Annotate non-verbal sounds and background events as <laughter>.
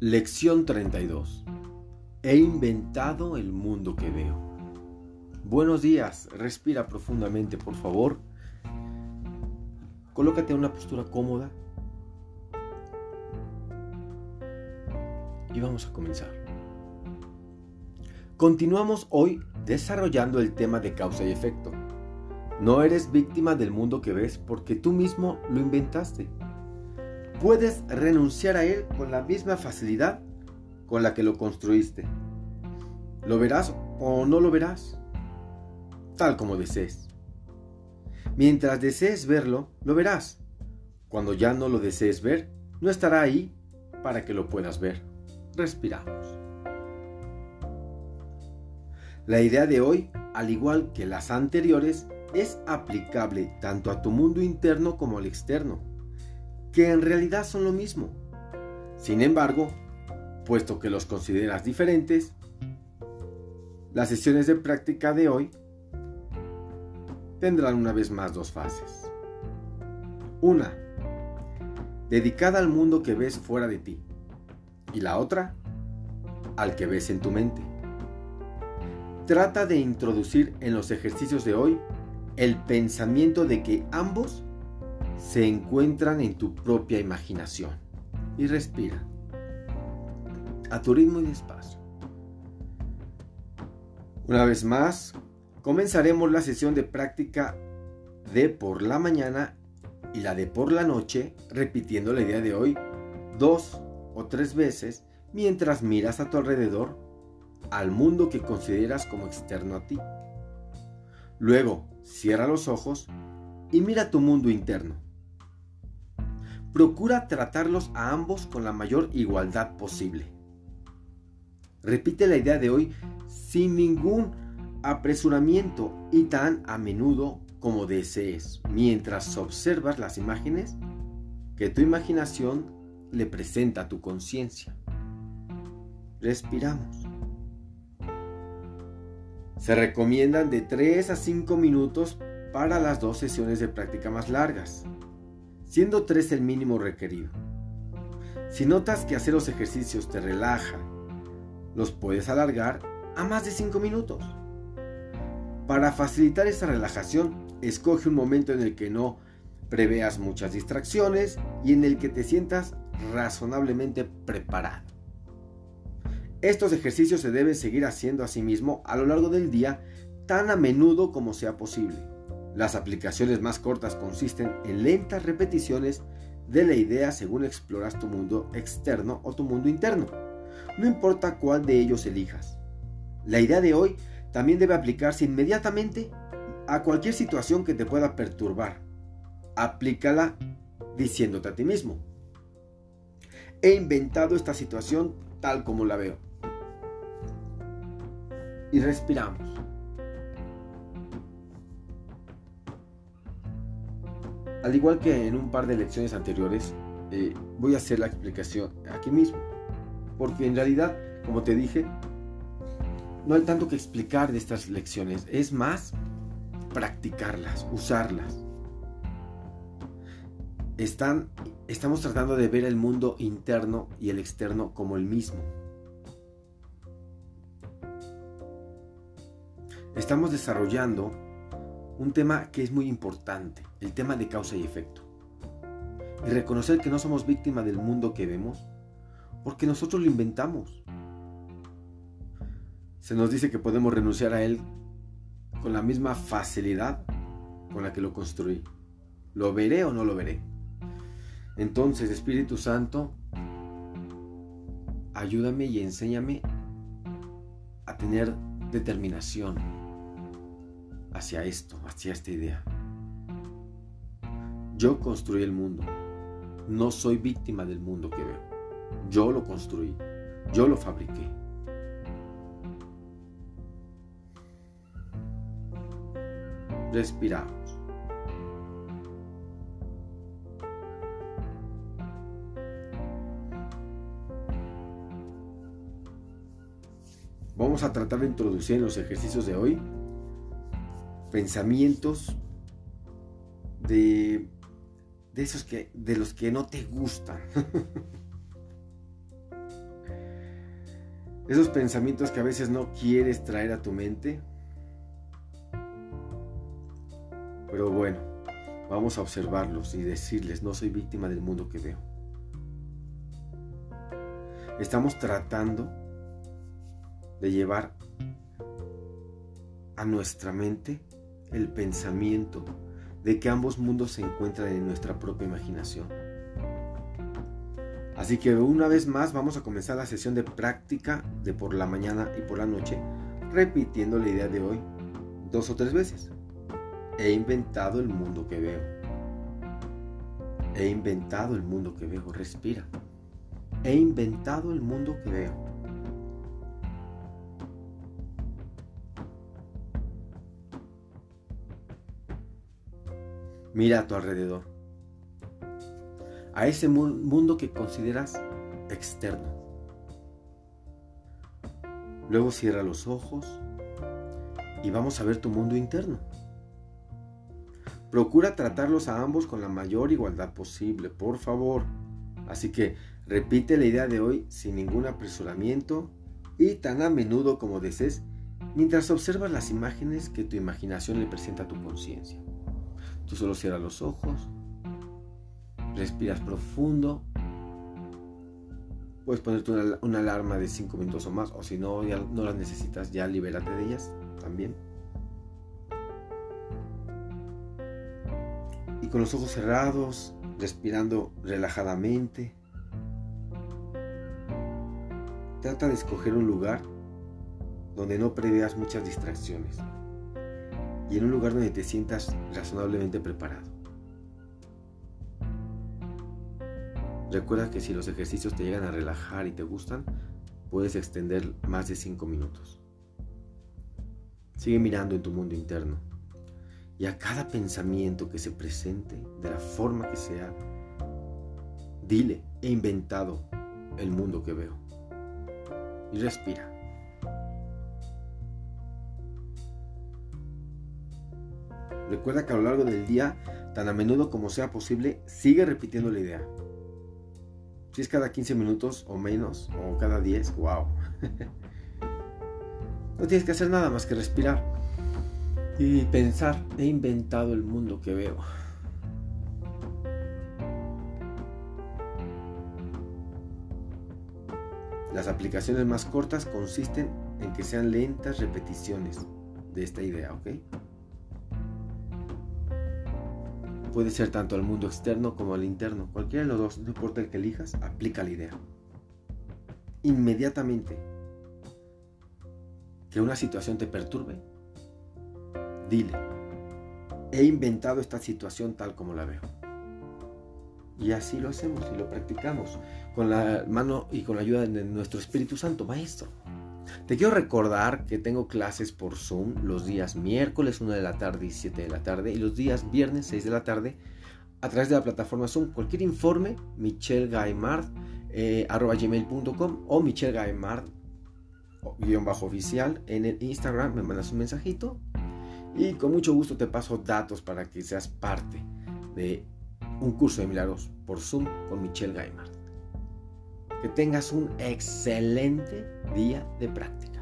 Lección 32. He inventado el mundo que veo. Buenos días, respira profundamente por favor. Colócate en una postura cómoda. Y vamos a comenzar. Continuamos hoy desarrollando el tema de causa y efecto. No eres víctima del mundo que ves porque tú mismo lo inventaste puedes renunciar a él con la misma facilidad con la que lo construiste. Lo verás o no lo verás, tal como desees. Mientras desees verlo, lo verás. Cuando ya no lo desees ver, no estará ahí para que lo puedas ver. Respiramos. La idea de hoy, al igual que las anteriores, es aplicable tanto a tu mundo interno como al externo que en realidad son lo mismo. Sin embargo, puesto que los consideras diferentes, las sesiones de práctica de hoy tendrán una vez más dos fases. Una, dedicada al mundo que ves fuera de ti. Y la otra, al que ves en tu mente. Trata de introducir en los ejercicios de hoy el pensamiento de que ambos se encuentran en tu propia imaginación. Y respira. A tu ritmo y despacio. Una vez más, comenzaremos la sesión de práctica de por la mañana y la de por la noche, repitiendo la idea de hoy dos o tres veces mientras miras a tu alrededor al mundo que consideras como externo a ti. Luego, cierra los ojos y mira tu mundo interno. Procura tratarlos a ambos con la mayor igualdad posible. Repite la idea de hoy sin ningún apresuramiento y tan a menudo como desees, mientras observas las imágenes que tu imaginación le presenta a tu conciencia. Respiramos. Se recomiendan de 3 a 5 minutos para las dos sesiones de práctica más largas siendo 3 el mínimo requerido. Si notas que hacer los ejercicios te relaja, los puedes alargar a más de 5 minutos. Para facilitar esa relajación, escoge un momento en el que no preveas muchas distracciones y en el que te sientas razonablemente preparado. Estos ejercicios se deben seguir haciendo a sí mismo a lo largo del día tan a menudo como sea posible. Las aplicaciones más cortas consisten en lentas repeticiones de la idea según exploras tu mundo externo o tu mundo interno. No importa cuál de ellos elijas. La idea de hoy también debe aplicarse inmediatamente a cualquier situación que te pueda perturbar. Aplícala diciéndote a ti mismo. He inventado esta situación tal como la veo. Y respiramos. Al igual que en un par de lecciones anteriores, eh, voy a hacer la explicación aquí mismo. Porque en realidad, como te dije, no hay tanto que explicar de estas lecciones, es más practicarlas, usarlas. Están, estamos tratando de ver el mundo interno y el externo como el mismo. Estamos desarrollando un tema que es muy importante, el tema de causa y efecto. Y reconocer que no somos víctimas del mundo que vemos, porque nosotros lo inventamos. Se nos dice que podemos renunciar a él con la misma facilidad con la que lo construí. ¿Lo veré o no lo veré? Entonces, Espíritu Santo, ayúdame y enséñame a tener determinación, hacia esto, hacia esta idea. Yo construí el mundo. No soy víctima del mundo que veo. Yo lo construí. Yo lo fabriqué. Respiramos. Vamos a tratar de introducir en los ejercicios de hoy pensamientos de, de esos que de los que no te gustan. <laughs> Esos pensamientos que a veces no quieres traer a tu mente. Pero bueno, vamos a observarlos y decirles, no soy víctima del mundo que veo. Estamos tratando de llevar a nuestra mente el pensamiento de que ambos mundos se encuentran en nuestra propia imaginación. Así que una vez más vamos a comenzar la sesión de práctica de por la mañana y por la noche, repitiendo la idea de hoy dos o tres veces. He inventado el mundo que veo. He inventado el mundo que veo. Respira. He inventado el mundo que veo. Mira a tu alrededor, a ese mundo que consideras externo. Luego cierra los ojos y vamos a ver tu mundo interno. Procura tratarlos a ambos con la mayor igualdad posible, por favor. Así que repite la idea de hoy sin ningún apresuramiento y tan a menudo como desees mientras observas las imágenes que tu imaginación le presenta a tu conciencia. Tú solo cierras los ojos, respiras profundo. Puedes ponerte una, alarma de 5 minutos o más, o si no, ya no las necesitas, ya libérate de ellas también. Y con los ojos cerrados, respirando relajadamente, trata de escoger un lugar donde no preveas muchas distracciones y en un lugar donde te sientas razonablemente preparado. Recuerda que si los ejercicios te llegan a relajar y te gustan, puedes extender más de 5 minutos. Sigue mirando en tu mundo interno y a cada pensamiento que se presente, de la forma que sea, dile, he inventado el mundo que veo. Y respira. Recuerda que a lo largo del día, tan a menudo como sea posible, sigue repitiendo la idea. Si es cada 15 minutos o menos, o cada 10, wow. <laughs> no tienes que hacer nada más que respirar y pensar, he inventado el mundo que veo. Las aplicaciones más cortas consisten en que sean lentas repeticiones de esta idea, ¿ok? Puede ser tanto al mundo externo como al interno. Cualquiera de los dos, no importa el que elijas, aplica la idea. Inmediatamente que una situación te perturbe, dile, he inventado esta situación tal como la veo. Y así lo hacemos y lo practicamos con la mano y con la ayuda de nuestro Espíritu Santo, Maestro. Te quiero recordar que tengo clases por Zoom los días miércoles 1 de la tarde y 7 de la tarde y los días viernes 6 de la tarde a través de la plataforma Zoom. Cualquier informe, michelgaimard, eh, gmail.com o michelgaimard, guion bajo oficial en el Instagram, me mandas un mensajito y con mucho gusto te paso datos para que seas parte de un curso de milagros por Zoom con Michelle Gaimard. Que tengas un excelente día de práctica.